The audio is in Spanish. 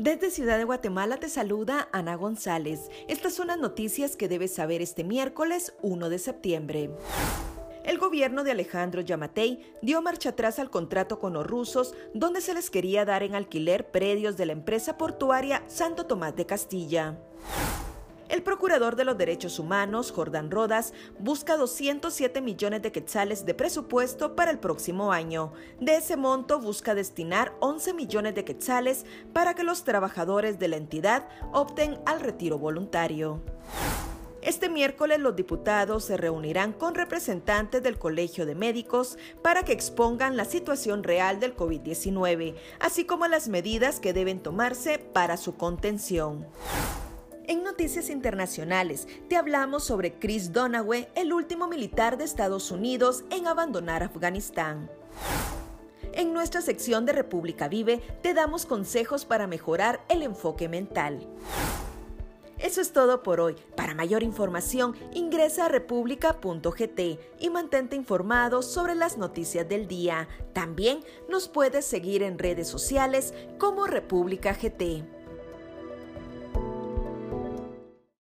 Desde Ciudad de Guatemala te saluda Ana González. Estas son las noticias que debes saber este miércoles 1 de septiembre. El gobierno de Alejandro Yamatei dio marcha atrás al contrato con los rusos, donde se les quería dar en alquiler predios de la empresa portuaria Santo Tomás de Castilla. El procurador de los derechos humanos, Jordán Rodas, busca 207 millones de quetzales de presupuesto para el próximo año. De ese monto busca destinar 11 millones de quetzales para que los trabajadores de la entidad opten al retiro voluntario. Este miércoles los diputados se reunirán con representantes del Colegio de Médicos para que expongan la situación real del COVID-19, así como las medidas que deben tomarse para su contención. En noticias internacionales, te hablamos sobre Chris Donaway, el último militar de Estados Unidos en abandonar Afganistán. En nuestra sección de República Vive, te damos consejos para mejorar el enfoque mental. Eso es todo por hoy. Para mayor información, ingresa a república.gt y mantente informado sobre las noticias del día. También nos puedes seguir en redes sociales como República GT.